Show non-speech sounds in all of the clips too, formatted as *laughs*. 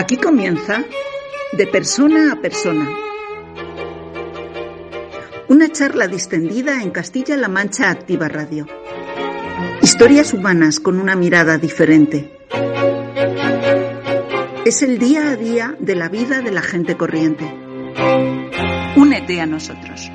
Aquí comienza De persona a persona. Una charla distendida en Castilla-La Mancha Activa Radio. Historias humanas con una mirada diferente. Es el día a día de la vida de la gente corriente. Únete a nosotros.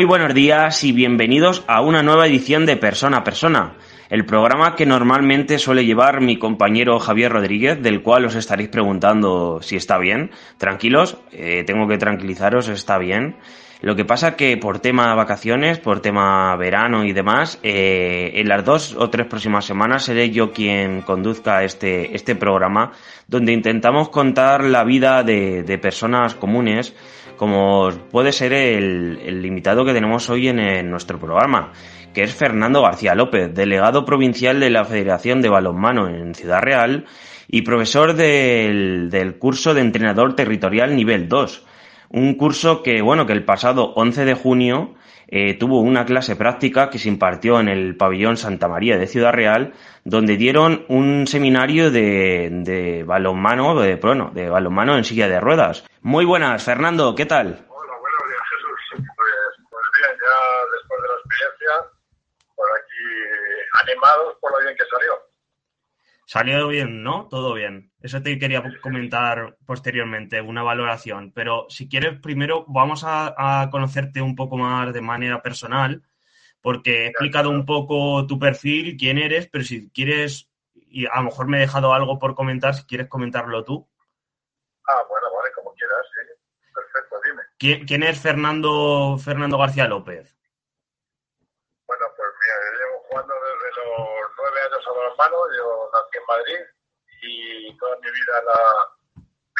Muy buenos días y bienvenidos a una nueva edición de Persona a Persona, el programa que normalmente suele llevar mi compañero Javier Rodríguez, del cual os estaréis preguntando si está bien. Tranquilos, eh, tengo que tranquilizaros, está bien. Lo que pasa que por tema vacaciones, por tema verano y demás, eh, en las dos o tres próximas semanas seré yo quien conduzca este, este programa, donde intentamos contar la vida de, de personas comunes, como puede ser el, el invitado que tenemos hoy en, nuestro programa, que es Fernando García López, delegado provincial de la Federación de Balonmano en Ciudad Real y profesor del, del curso de entrenador territorial nivel 2 un curso que, bueno, que el pasado 11 de junio eh, tuvo una clase práctica que se impartió en el pabellón Santa María de Ciudad Real, donde dieron un seminario de, de balonmano, de, bueno, de balonmano en silla de ruedas. Muy buenas, Fernando, ¿qué tal? Hola, buenos días, Jesús. Pues, pues bien, ya después de la experiencia, por aquí animados por lo bien que salió. Salió bien, ¿no? Todo bien. Eso te quería comentar posteriormente, una valoración. Pero si quieres, primero vamos a, a conocerte un poco más de manera personal, porque he explicado un poco tu perfil, quién eres, pero si quieres, y a lo mejor me he dejado algo por comentar, si quieres comentarlo tú. Ah, bueno, vale, como quieras, sí. Perfecto, dime. ¿Quién, quién es Fernando, Fernando García López? Bueno, pues mira, yo llevo jugando desde los años a balonmano, yo nací en Madrid y toda mi vida la,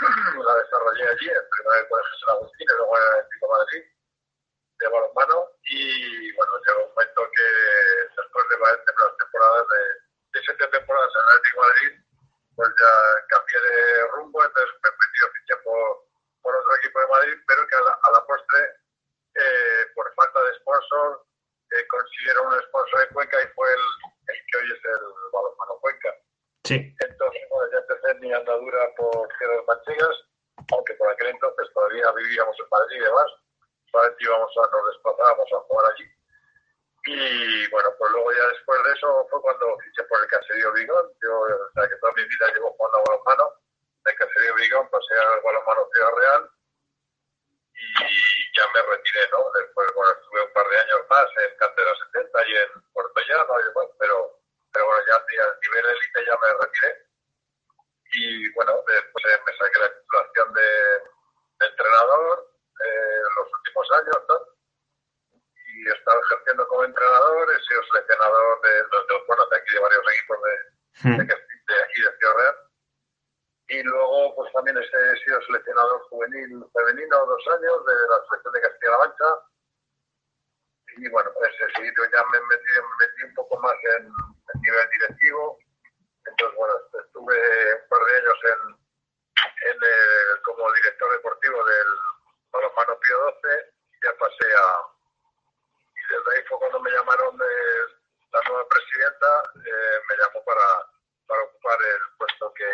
*clears throat* la desarrollé allí, primero en el Colegio San Agustín y luego en el Pico Madrid de balonmano. Y bueno, llegó un momento que después de varias temporadas, de, de siete temporadas en el Atlético de Madrid, pues ya cambié de rumbo, entonces me metí fichar por, por otro equipo de Madrid, pero que a la, a la postre, eh, por falta de sponsor, eh, consiguieron un sponsor en Cuenca y fue el, el que hoy es el balonmano Cuenca. Sí. Entonces, bueno, ya empecé mi andadura por Tierras Manchegas, aunque por aquel entonces todavía vivíamos en Madrid y demás, solamente íbamos a, nos desplazábamos a jugar allí. Y bueno, pues luego ya después de eso fue cuando fiché por el Caserío Vigón. Yo, o sea, que toda mi vida llevo jugando a balonmano. Del Caserío Vigón pasé al balonmano Ciudad Real me retiré, ¿no? Después, bueno, estuve un par de años más en Cantera 70 y en Puerto Llano y demás, pero, pero bueno, ya a nivel élite ya me retiré. Y bueno, después eh, me saqué la titulación de, de entrenador eh, en los últimos años, ¿no? Y he estado ejerciendo como entrenador, he sido seleccionador de, de, de, bueno, de aquí de varios equipos de, de, de aquí de Ciudad Real. Y luego, pues también he sido seleccionador juvenil femenino dos años de la selección de Castilla-La Mancha. Y bueno, pues seguido ya me metí, me metí un poco más en, nivel directivo. Entonces, bueno, estuve un par de años en, como director deportivo del balonmano Pío 12. Ya pasé a. Y desde ahí fue cuando me llamaron de la nueva presidenta, eh, me llamó para, para ocupar el puesto que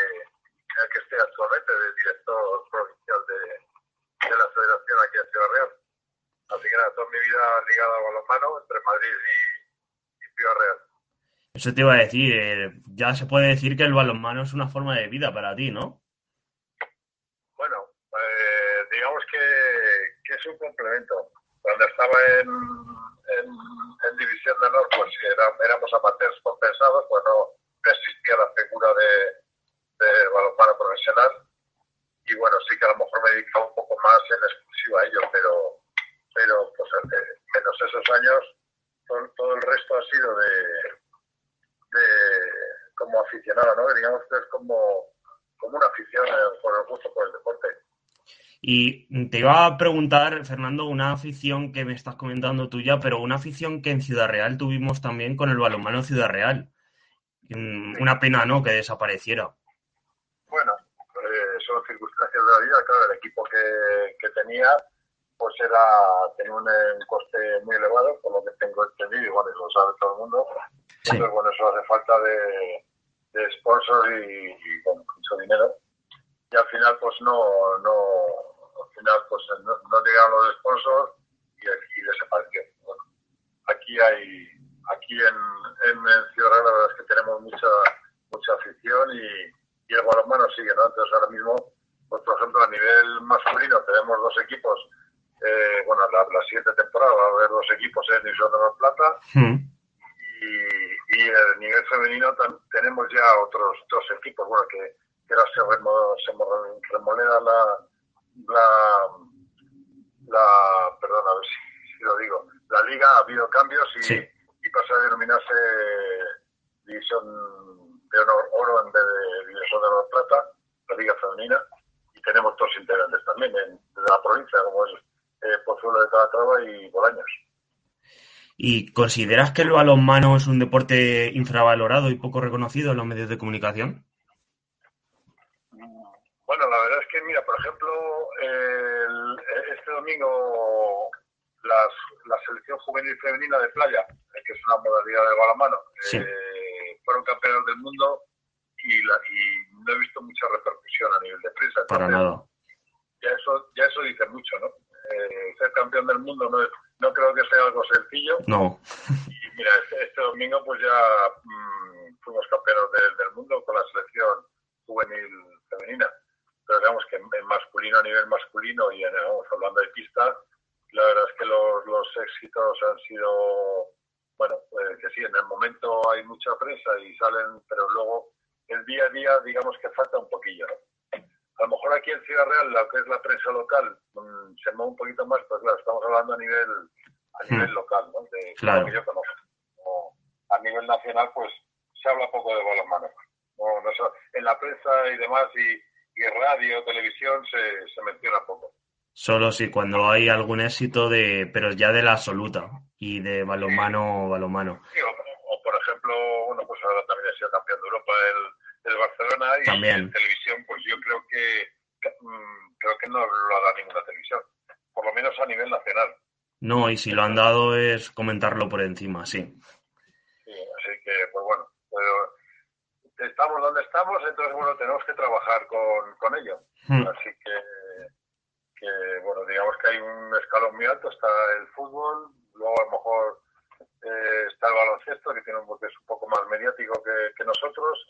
actualmente de director provincial de, de, la federación aquí en Ciudad Real. Así que nada, toda mi vida ligada a balonmano entre Madrid y, y Ciudad Real. Eso te iba a decir, eh, ya se puede decir que el balonmano es una forma de vida para ti, ¿no? Bueno, eh, digamos que, que, es un complemento. Cuando en, en, División de Honor, pues sí, éramos amateurs compensados, pues no, existía la figura de, balonmano profesional. Y bueno, sí que a lo mejor me dedicaba un poco más en exclusiva a ello, pero, pero pues menos esos años, todo, el resto ha sido de, de como aficionado, ¿no? Digamos que es como, como una afición eh, por el gusto por el deporte. Y te iba a preguntar, Fernando, una afición que me estás comentando tuya, pero una afición que en Ciudad Real tuvimos también con el balonmano Ciudad Real. Mm, una pena, ¿no?, que desapareciera. Bueno, circunstancias de la vida. Claro, el equipo que, que tenía, pues era, tenía un, coste muy elevado, por lo que tengo entendido, y bueno, lo sabe todo el mundo. Entonces, bueno, eso hace falta de, de sponsors y, y con mucho dinero. Y al final, pues no, no, al final, pues no, no llegaron los sponsors y, y desapareció. Bueno, aquí hay aquí en, en, Ciudad Real la verdad es que tenemos mucha mucha afición y, y el balonmano sigue, ¿no? Entonces ahora mismo, pues por ejemplo a nivel masculino tenemos dos equipos, eh, bueno, la, la, siguiente temporada va a haber dos equipos en División de Plata mm. y, y a nivel femenino tenemos ya otros dos equipos, bueno, que, que ahora se, se remoleda la, la, la, perdón, a ver si, si, lo digo, la liga ha habido cambios y... Sí y pasa a denominarse División de Honor Oro en vez de División de Honor Plata, la Liga Femenina, y tenemos dos integrantes también en, de la provincia, como es eh, Pozuelo de Calatrava y Bolaños. ¿Y consideras que el balonmano es un deporte infravalorado y poco reconocido en los medios de comunicación? Bueno, la verdad es que, mira, por ejemplo, el, este domingo las, la selección juvenil femenina de playa, eh, que es una modalidad de balonmano, eh, fueron campeones del mundo y, la, y no he visto mucha repercusión a nivel de prensa. Para nada. Ya eso, ya eso dice mucho, ¿no? Eh, ser campeón del mundo no, es, no creo que sea algo sencillo. No. Y mira, este, este domingo pues ya mmm, fuimos campeones del, del mundo con la selección juvenil femenina. Pero digamos que en masculino, a nivel masculino, y en, vamos, hablando de pista, la verdad es que los, los éxitos han sido, bueno, pues que sí, en el momento hay mucha prensa y salen, pero luego el día a día, digamos que falta un poquillo. A lo mejor aquí en Ciudad Real, lo que es la prensa local, mm, se mueve un poquito más, pues claro, estamos hablando a nivel a hmm. nivel local, ¿no? De claro. que yo conozco. a nivel nacional, pues se habla poco de balonmano. No, no, en la prensa y demás, y, y radio, televisión, se, se menciona poco. Solo si cuando hay algún éxito de, pero ya de la absoluta y de balonmano, balonmano. Sí, o, por ejemplo, bueno, pues ahora también ha sido campeón de Europa el, el Barcelona y también. en televisión, pues yo creo que mm, creo que no lo ha dado ninguna televisión, por lo menos a nivel nacional. No, y si lo han dado es comentarlo por encima, sí. Sí, así que, pues bueno, pero estamos donde estamos, entonces bueno, tenemos que trabajar con, con ello. Hmm. Así que que, bueno, digamos que hay un escalón muy alto, está el fútbol, luego a lo mejor eh, está el baloncesto, que tiene un, es un poco más mediático que, nosotros,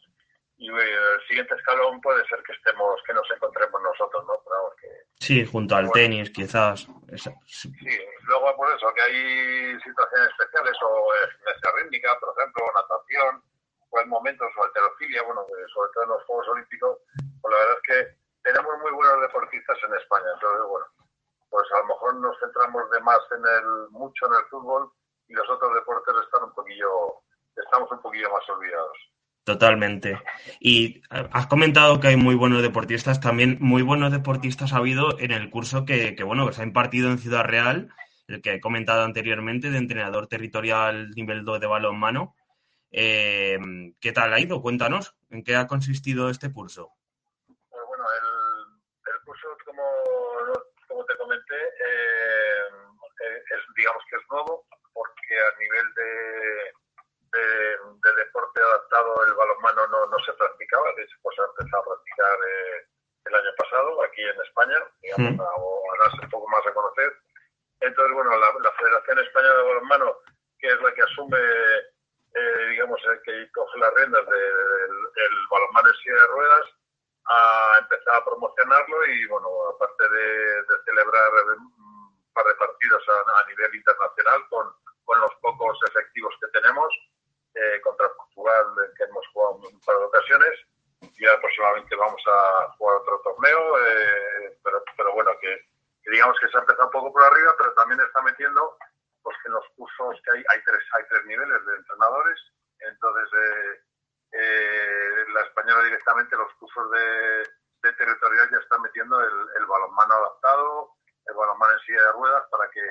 y el siguiente escalón puede ser que estemos, que nos encontremos nosotros, ¿no? que, sí, junto al tenis, quizás. Sí. luego por eso, que hay situaciones especiales, o gimnasia rítmica, por ejemplo, o natación, o en momentos, o alterofilia, bueno, sobre todo en los Juegos Olímpicos, pues la verdad es que tenemos muy buenos deportistas en España, entonces bueno, pues a lo mejor nos centramos de más en el, mucho en el fútbol y los otros deportes están un poquillo, estamos un poquillo más olvidados. Totalmente. Y has comentado que hay muy buenos deportistas, también muy buenos deportistas ha habido en el curso que, bueno, que se ha impartido en Ciudad Real, el que he comentado anteriormente, de entrenador territorial nivel 2 de balonmano. Eh, ¿Qué tal ha ido? Cuéntanos, ¿en qué ha consistido este curso? Eh, es, digamos que es nuevo, porque a nivel de, de, deporte adaptado el balonmano no, no se practicaba, de hecho pues se empezó a practicar eh, el año pasado aquí en España, digamos, mm. a darse un poco más a conocer. Entonces, bueno, la, Federación Española de Balonmano, que es la que asume, eh, digamos, el que coge las riendas del balonmano en silla de ruedas, a empezar a promocionarlo y, bueno, aparte de, celebrar par de partidos a, nivel internacional con, con, los pocos efectivos que tenemos. Eh, contra Portugal, que hemos jugado un par de ocasiones. Ya próximamente vamos a jugar otro torneo, eh, pero, pero bueno, que, digamos que se ha empezado un poco por arriba, pero también está metiendo pues que en los cursos que hay, hay tres, hay tres niveles de entrenadores. Entonces, eh, eh, la española directamente los cursos de, de territorial ya están metiendo el, balonmano adaptado, el balonmano en silla de ruedas, para que,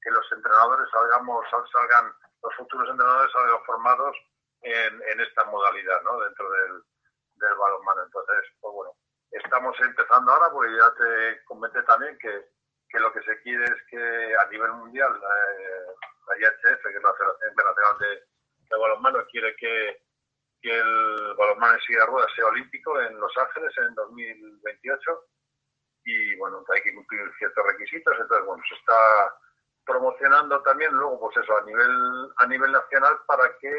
que los entrenadores salgamos, salgan, los futuros entrenadores salgan formados en, en esta modalidad, ¿no? Dentro del, del balonmano. Entonces, pues bueno, estamos empezando ahora, porque ya te comenté también que, que lo que se quiere es que a nivel mundial eh, la IHF, que es la Federación Internacional de, de Balonmano, quiere que que el balonmano en silla de ruedas sea olímpico en Los Ángeles en 2028 y bueno, hay que cumplir ciertos requisitos, entonces bueno, se está promocionando también luego pues eso a nivel a nivel nacional para que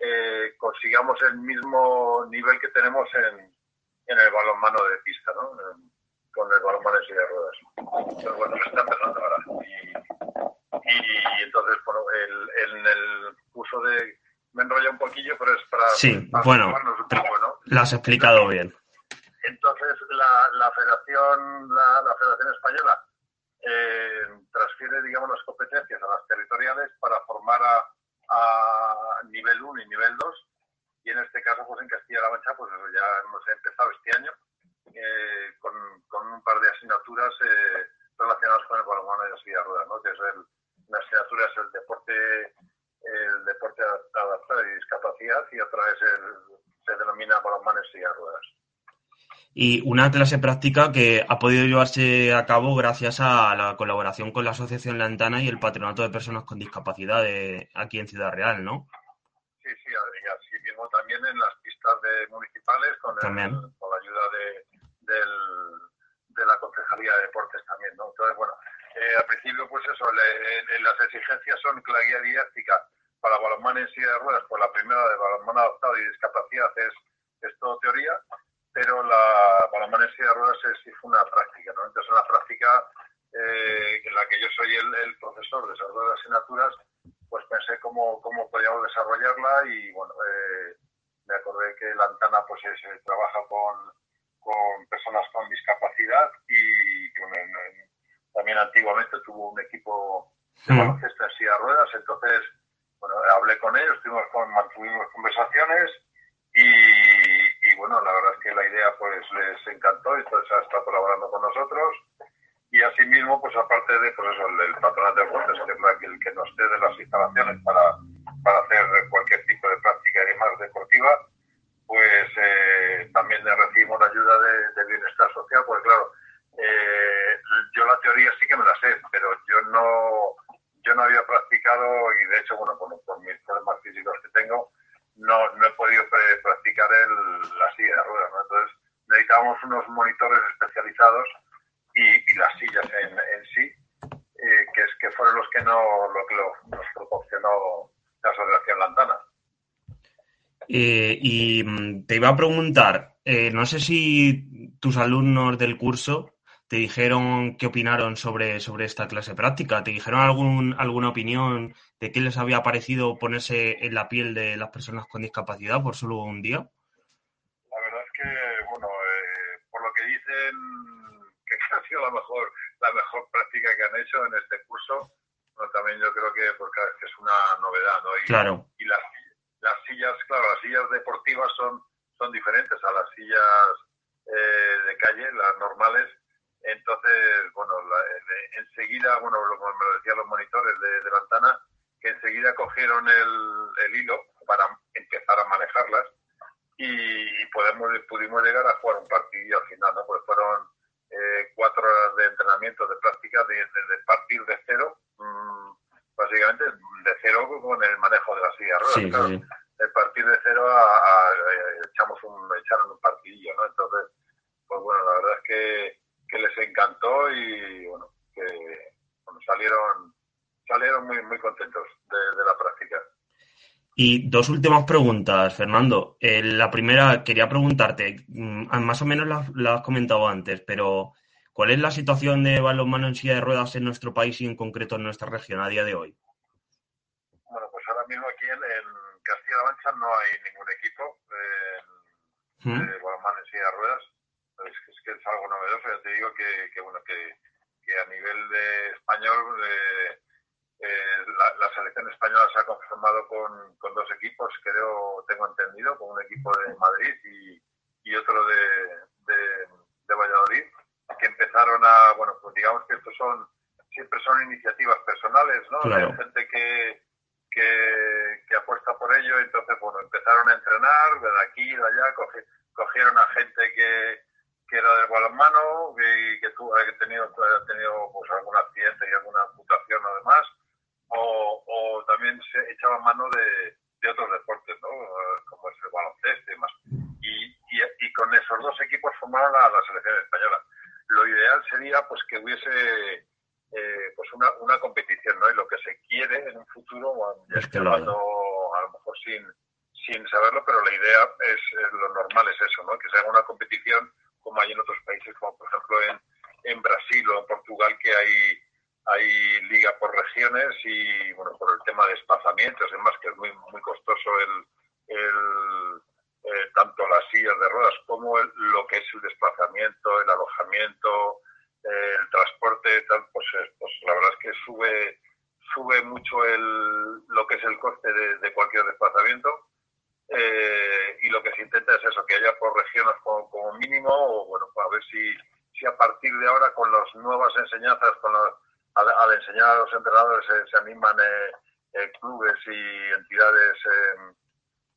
eh, consigamos el mismo nivel que tenemos en, en el balonmano de pista, ¿no? con el balonmano en silla de ruedas. Entonces bueno, se está empezando ahora. Y, y, entonces, bueno, el, el, el curso de me enrolla un poquillo, pero es para... Sí, bueno, lo has explicado bien. Entonces, la, la Federación la, la, Federación Española eh, transfiere, digamos, las competencias a las territoriales para formar a, a nivel 1 y nivel 2. Y en este caso, pues en Castilla-La Mancha, pues ya hemos empezado este año eh, con, con, un par de asignaturas eh, relacionadas con el balonmano y la silla de ruedas, ¿no? Que es el, una asignatura es el deporte el deporte adaptado y discapacidad y otra vez el, se denomina balonmano y silla ruedas. Y una clase práctica que ha podido llevarse a cabo gracias a la colaboración con la Asociación Lantana y el Patronato de Personas con Discapacidad de, aquí en Ciudad Real, ¿no? Sí, sí, y así mismo también en las pistas de municipales con, el, con la ayuda de, del, de la Concejalía de Deportes también, ¿no? Entonces, bueno, eh, al principio, pues eso, le, las exigencias son que la guía didáctica para balonmano en silla de ruedas, pues la primera de balonmano adaptado y discapacidad es, es todo teoría, pero la balonmano en silla de ruedas es, es una práctica, ¿no? Entonces, una práctica eh, en la que yo soy el, el profesor de esas dos asignaturas, pues pensé cómo, cómo podíamos desarrollarla y, bueno, eh, me acordé que la Antana pues se trabaja con, con personas con discapacidad y, bueno, también antiguamente tuvo un equipo de baloncesto en silla de ruedas, entonces bueno, hablé con ellos, tuvimos con, mantuvimos conversaciones y, y, bueno, la verdad es que la idea pues les encantó y entonces ha estado colaborando con nosotros y asimismo pues aparte de pues eso, el, el patronato de deportes que es el que nos cede las instalaciones para, para hacer cualquier tipo de práctica y más deportiva, pues eh, también recibimos la ayuda de, de bienestar social, pues claro, eh, yo la teoría sí que me la sé, pero yo no yo no había practicado y de hecho, bueno, por, por mis problemas físicos que tengo, no, no he podido practicar el, la silla de ruedas. ¿no? Entonces necesitábamos unos monitores especializados y, y las sillas en, en sí, eh, que, es, que fueron los que, no, lo que lo, nos proporcionó la Asociación Lantana. Eh, y mm, te iba a preguntar, eh, no sé si tus alumnos del curso te dijeron qué opinaron sobre, sobre esta clase práctica, te dijeron algún, alguna opinión de qué les había parecido ponerse en la piel de las personas con discapacidad por solo un día. La verdad es que, bueno, eh, por lo que dicen que *laughs* ha sido la mejor, la mejor práctica que han hecho en este curso, bueno, también yo creo que porque es una novedad, ¿no? Y, claro. Y las, las sillas, claro, las sillas deportivas son, son diferentes a las sillas eh, de calle, las normales, entonces, bueno, la, enseguida, bueno, lo, me lo decían los monitores de, de Lantana, que enseguida cogieron el, hilo para empezar a manejarlas y, podemos, pudimos llegar a jugar un partido al final, ¿no? Pues fueron eh, cuatro horas de entrenamiento, de práctica, de, de, de partir de cero, mmm, básicamente de cero con el manejo de la silla ruedas, sí, claro. Sí. De partir de cero a, a, a, echamos un, echaron un partidillo, ¿no? Entonces, pues bueno, la verdad es que que les encantó y bueno, que bueno, salieron salieron muy muy contentos de, de, la práctica. Y dos últimas preguntas, Fernando. Eh, la primera, quería preguntarte, mm, más o menos la, la, has comentado antes, pero ¿Cuál es la situación de balonmano en silla de ruedas en nuestro país y en concreto en nuestra región a día de hoy? Bueno, pues ahora mismo aquí en, Castilla-La Mancha no hay ningún equipo ¿Mm? de balonmano en silla de ruedas. Es, que es algo novedoso. Ya te digo que, bueno que, a nivel de español eh, eh, la, selección española se ha conformado con, dos equipos, creo, tengo entendido, con un equipo de Madrid y, otro de, Valladolid, que empezaron a, bueno, pues digamos que estos son, siempre son iniciativas personales, ¿no? Hay gente que, que, apuesta por ello, entonces, bueno, empezaron a entrenar de aquí, de allá, cogieron a gente que, que era del balonmano y que, tuvo, que tenido, ha tenido pues, algún accidente y alguna amputación además o, también se echaba mano de, otros deportes, ¿no? como es el baloncesto y demás. Y, y, con esos dos equipos formaron la, selección española. Sería pues que hubiese eh, pues una, una competición, ¿no? Y lo que se quiere en un futuro, ya estoy hablando a lo mejor sin, sin saberlo, pero la idea es, lo normal es eso, ¿no? Que se haga una competición como hay en otros países, como por ejemplo en, en Brasil o en Portugal, que hay hay liga por regiones y bueno por el tema de desplazamientos demás que es muy muy costoso el, el eh, tanto las sillas de ruedas como lo que es el desplazamiento el alojamiento el transporte tal pues, pues la verdad es que sube sube mucho el lo que es el coste de, cualquier desplazamiento eh, y lo que se intenta es eso que haya por regiones como, como mínimo o bueno a ver si si a partir de ahora con las nuevas enseñanzas con las al, enseñar a los entrenadores se, animan eh, eh, clubes y entidades eh,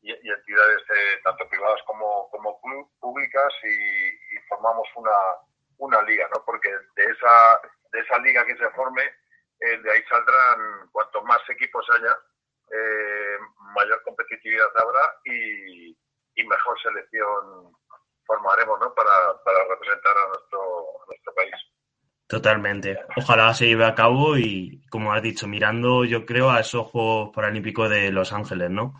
y, entidades tanto privadas como, como públicas y, formamos una, una liga, ¿no? Porque de esa, de esa liga que se forme, de ahí saldrán, cuanto más equipos haya, mayor competitividad habrá y, y, mejor selección formaremos, ¿no? Para, para representar a nuestro, a nuestro país. Totalmente. Ojalá se lleve a cabo y, como has dicho, mirando, yo creo, a esos Juegos Paralímpicos de Los Ángeles, ¿no?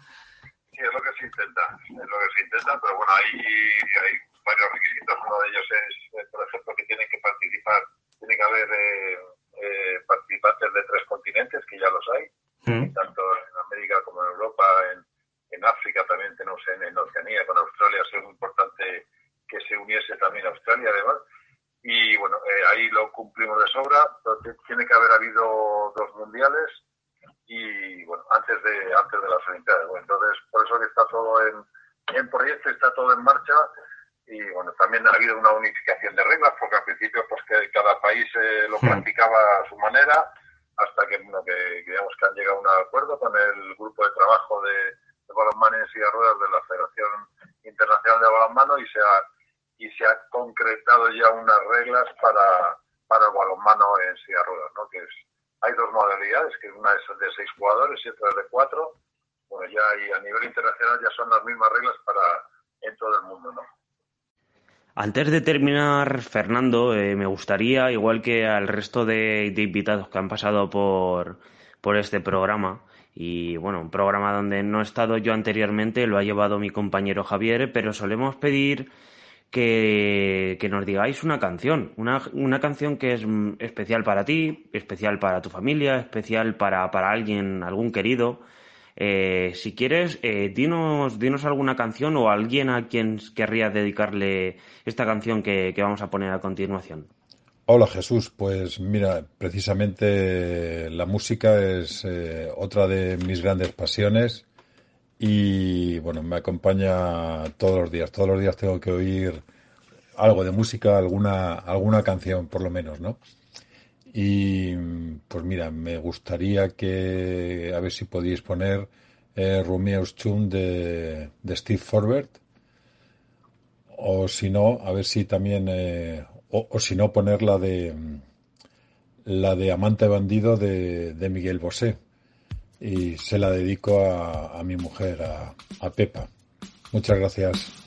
Sí, es lo que se intenta, es lo que se intenta, pero bueno, hay, hay varios requisitos. Uno de ellos es, eh, por ejemplo, que tienen que participar, tiene que haber eh, eh, participantes de tres continentes, que ya los hay, mm. tanto en América como en Europa, en, en África también tenemos en, en Oceanía, con Australia, es muy importante que se uniese también Australia, además y bueno, eh, ahí lo cumplimos de sobra, pero tiene que haber habido dos mundiales y bueno, antes de antes de las Olimpiadas. entonces, por eso que está todo en, en proyecto, está todo en marcha. Y bueno, también ha habido una unificación de reglas porque al principio pues que cada país eh, lo practicaba a su manera hasta que, bueno, que, digamos que han llegado a un acuerdo con el grupo de trabajo de, de balonmano y silla ruedas de la Federación Internacional de Balonmano y se ha y se ha concretado ya unas reglas para, para el balonmano en silla ruedas, ¿no? Que es, hay dos modalidades, que una es de seis jugadores y otra es de cuatro. Bueno, ya y a nivel internacional ya son las mismas reglas para en todo el mundo, ¿no? Antes de terminar, Fernando, eh, me gustaría, igual que al resto de, de, invitados que han pasado por, por este programa, y bueno, un programa donde no he estado yo anteriormente, lo ha llevado mi compañero Javier, pero solemos pedir que, que, nos digáis una canción, una, una, canción que es especial para ti, especial para tu familia, especial para, para alguien, algún querido. Eh, si quieres, eh, dinos, dinos alguna canción o alguien a quien querrías dedicarle esta canción que, que vamos a poner a continuación. Hola Jesús, pues mira, precisamente la música es eh, otra de mis grandes pasiones y bueno, me acompaña todos los días. Todos los días tengo que oír algo de música, alguna, alguna canción por lo menos, ¿no? Y pues mira, me gustaría que, a ver si podéis poner eh, Romeo's de, de Steve Forbert, o si no, a ver si también, eh, o, si no, poner la de, la de Amante Bandido de, de Miguel Bosé y se la dedico a, mi mujer, a, a Pepa. Muchas gracias.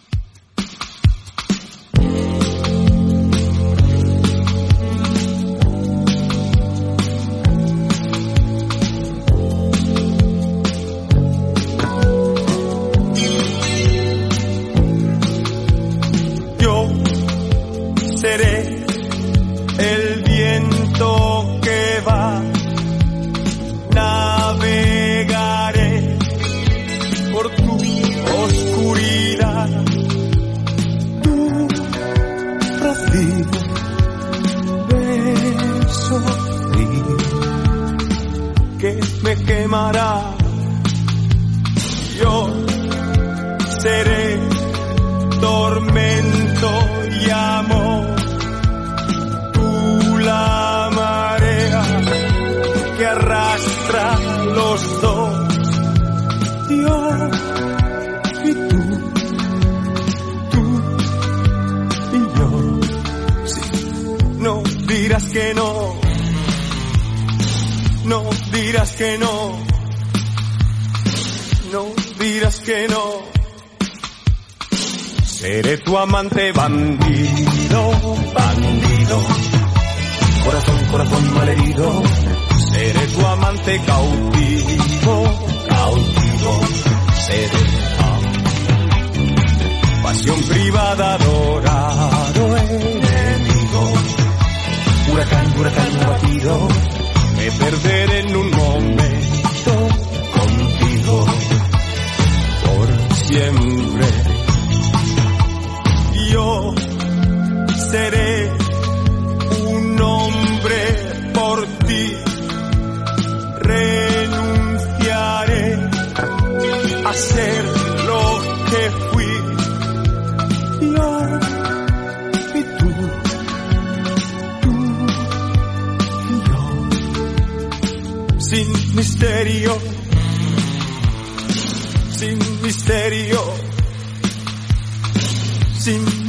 Arrastra los dos. Yo y tú, tú y yo. No dirás que no no dirás que no, no dirás que no. Seré tu amante bandido, bandido. Corazón, corazón malherido. Seré tu amante cautivo, cautivo. Seré pasión privada, adorado enemigo. Huracán, huracán batido me perderé en un momento contigo por siempre. Yo seré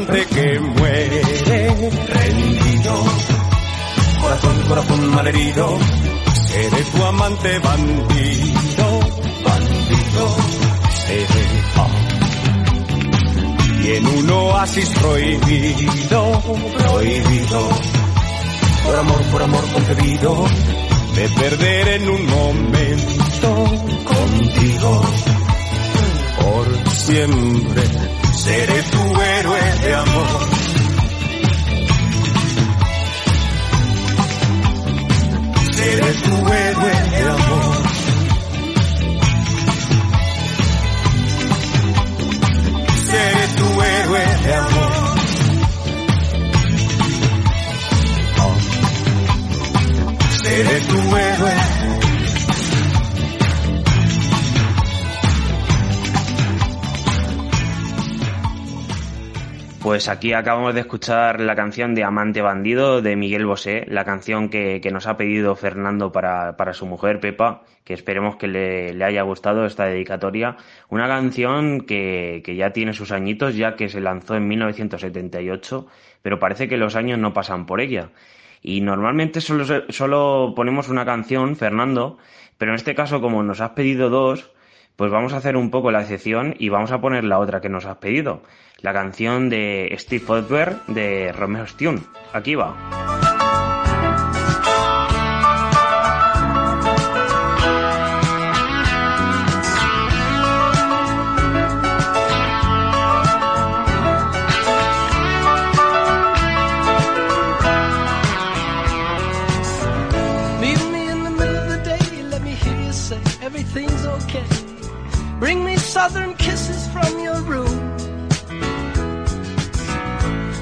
Amante que muere rendido, corazón, corazón malherido. Seré tu amante bandido, bandido. Seré y en un oasis prohibido, prohibido. Por amor, por amor concebido, me perderé en un momento contigo. Por siempre seré tu héroe aquí acabamos de escuchar la canción de Amante Bandido de Miguel Bosé, la canción que, nos ha pedido Fernando para, para, su mujer Pepa, que esperemos que le, le, haya gustado esta dedicatoria. Una canción que, que ya tiene sus añitos, ya que se lanzó en 1978, pero parece que los años no pasan por ella. Y normalmente solo, solo ponemos una canción, Fernando, pero en este caso como nos has pedido dos, pues vamos a hacer un poco la excepción y vamos a poner la otra que nos has pedido, la canción de Steve Fodber de Romeo Stone. Aquí va.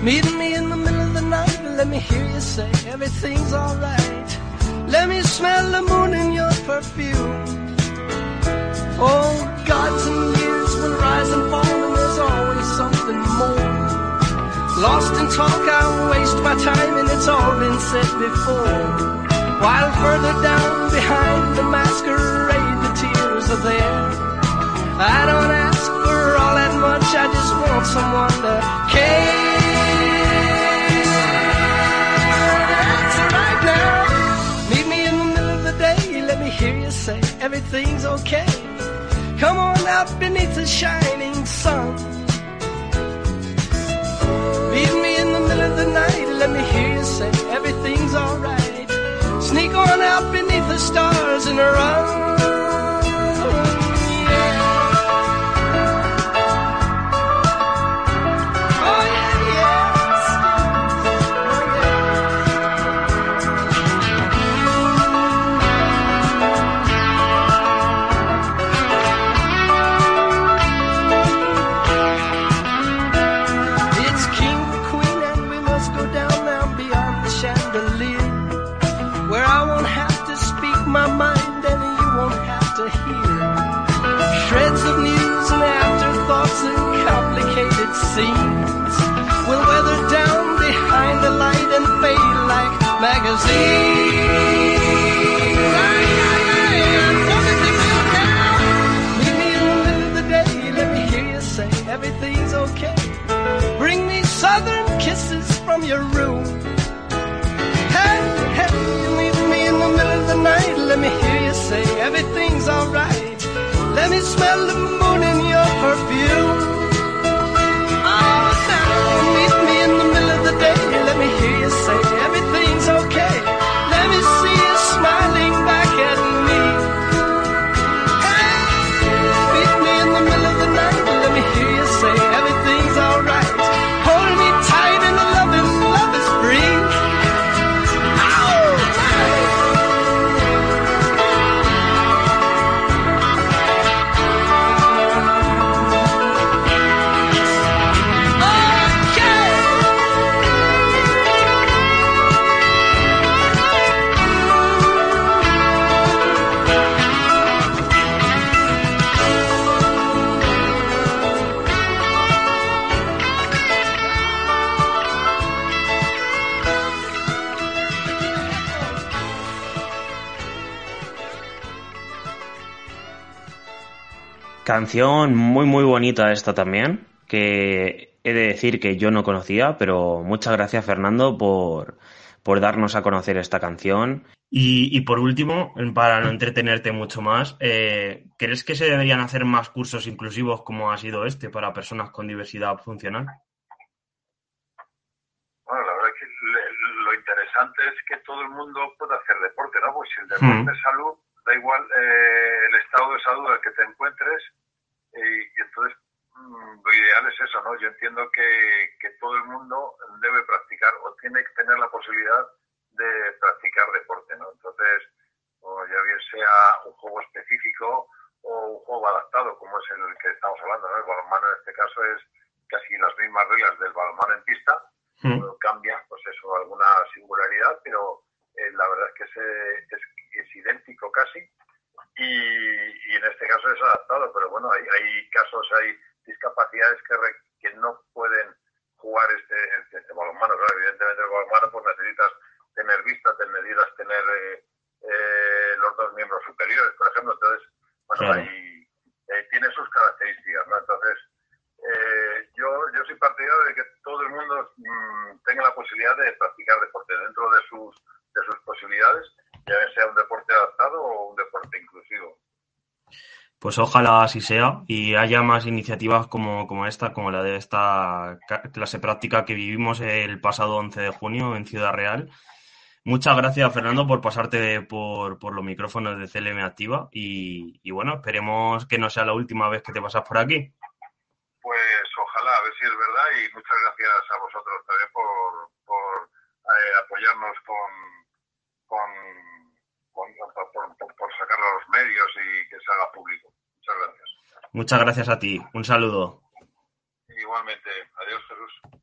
Meet me in the middle of the night, let me hear you say everything's alright. Let me smell the moon in your perfume. Oh, gods and years will rise and fall, and there's always something more. Lost in talk, I waste my time, and it's all been said before. While further down behind the masquerade, the tears are there. I don't ask for all that much, I just want someone to care. Say everything's okay. Come on out beneath the shining sun. Meet me in the middle of the night. Let me hear you say everything's alright. Sneak on out beneath the stars and run. Afterthoughts and complicated scenes will weather down behind the light and fade like magazines. Ay, ay, ay, so you feel. Meet me in the middle of the day, let me hear you say everything's okay. Bring me southern kisses from your room. Hey, hey, you leave me in the middle of the night. Let me hear you say everything's alright. Let me smell the moon your perfume. Canción muy muy bonita esta también, que he de decir que yo no conocía, pero muchas gracias Fernando por, por darnos a conocer esta canción. Y, y por último, para no entretenerte mucho más, eh, ¿crees que se deberían hacer más cursos inclusivos como ha sido este para personas con diversidad funcional? Bueno, la verdad es que le- lo interesante es que todo el mundo pueda hacer deporte, ¿no? Pues si el deporte Mm. es salud, da igual eh, el estado de salud al que te encuentres, eh, y entonces mm, lo ideal es eso, ¿no? Yo entiendo que, que todo el mundo debe practicar o tiene que tener la posibilidad de practicar deporte, ¿no? Entonces, o ya bien sea un juego específico o un juego adaptado, como es el que estamos hablando, ¿no? El balonmano en este caso es casi las mismas reglas del balonmano en pista, Mm. Cambia, pues eso, alguna singularidad, pero eh, la verdad es que es, es idéntico casi. Y, y en este caso es adaptado, pero bueno, hay, hay casos, hay discapacidades que, re- que no pueden jugar este, este, este balonmano. Claro, evidentemente el balonmano pues necesitas tener vista, necesitas tener eh, eh, los dos miembros superiores, por ejemplo. Entonces, bueno, Claro. hay- eh, tiene sus características, ¿no? Entonces, eh, yo, yo soy partidario de que todo el mundo mm, tenga la posibilidad de practicar deporte dentro de sus, de sus posibilidades, ya sea un deporte adaptado o un deporte Pues ojalá así sea y haya más iniciativas como, como esta, como la de esta clase práctica que vivimos el pasado 11 de junio en Ciudad Real. Muchas gracias, Fernando, por pasarte por, por los micrófonos de CLM Activa y, y bueno, esperemos que no sea la última vez que te pasas por aquí. Pues ojalá, a ver si es verdad y muchas gracias a vosotros también por, por eh, apoyarnos con, con, con- por- por sacarlo a los medios y que se haga público. Muchas gracias. Muchas gracias a ti. Un saludo. Igualmente, adiós Jesús.